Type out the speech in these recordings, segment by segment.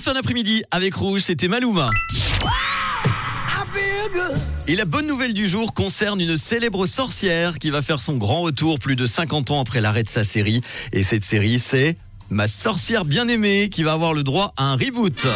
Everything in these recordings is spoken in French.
Fin d'après-midi avec Rouge, c'était Maluma. Et la bonne nouvelle du jour concerne une célèbre sorcière qui va faire son grand retour plus de 50 ans après l'arrêt de sa série. Et cette série, c'est Ma sorcière bien-aimée qui va avoir le droit à un reboot.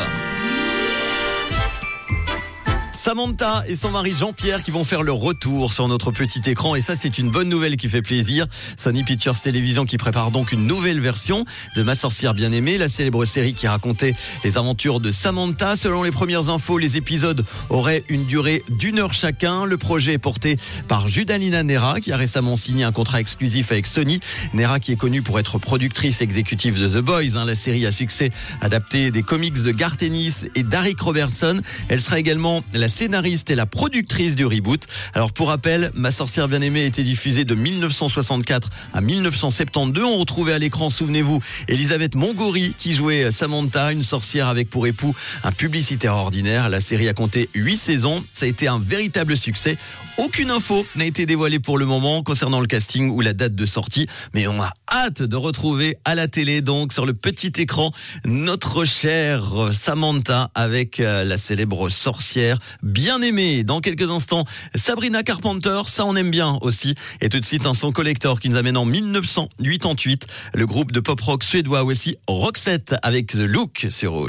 Samantha et son mari Jean-Pierre qui vont faire leur retour sur notre petit écran et ça c'est une bonne nouvelle qui fait plaisir. Sony Pictures Television qui prépare donc une nouvelle version de Ma sorcière bien-aimée, la célèbre série qui racontait les aventures de Samantha. Selon les premières infos, les épisodes auraient une durée d'une heure chacun. Le projet est porté par Judalina Nera qui a récemment signé un contrat exclusif avec Sony. Nera qui est connue pour être productrice exécutive de The Boys, hein. la série à succès adaptée des comics de Garth Ennis et Derek Robertson. Elle sera également la scénariste et la productrice du reboot. Alors pour rappel, Ma sorcière bien-aimée a été diffusée de 1964 à 1972. On retrouvait à l'écran, souvenez-vous, Elisabeth Mongori qui jouait Samantha, une sorcière avec pour époux un publicitaire ordinaire. La série a compté 8 saisons. Ça a été un véritable succès. Aucune info n'a été dévoilée pour le moment concernant le casting ou la date de sortie, mais on a hâte de retrouver à la télé, donc sur le petit écran, notre chère Samantha avec euh, la célèbre sorcière bien aimée. Dans quelques instants, Sabrina Carpenter, ça on aime bien aussi. Et tout de suite, un son collector qui nous amène en 1988. Le groupe de pop rock suédois aussi, Roxette avec The Look sur Rouge.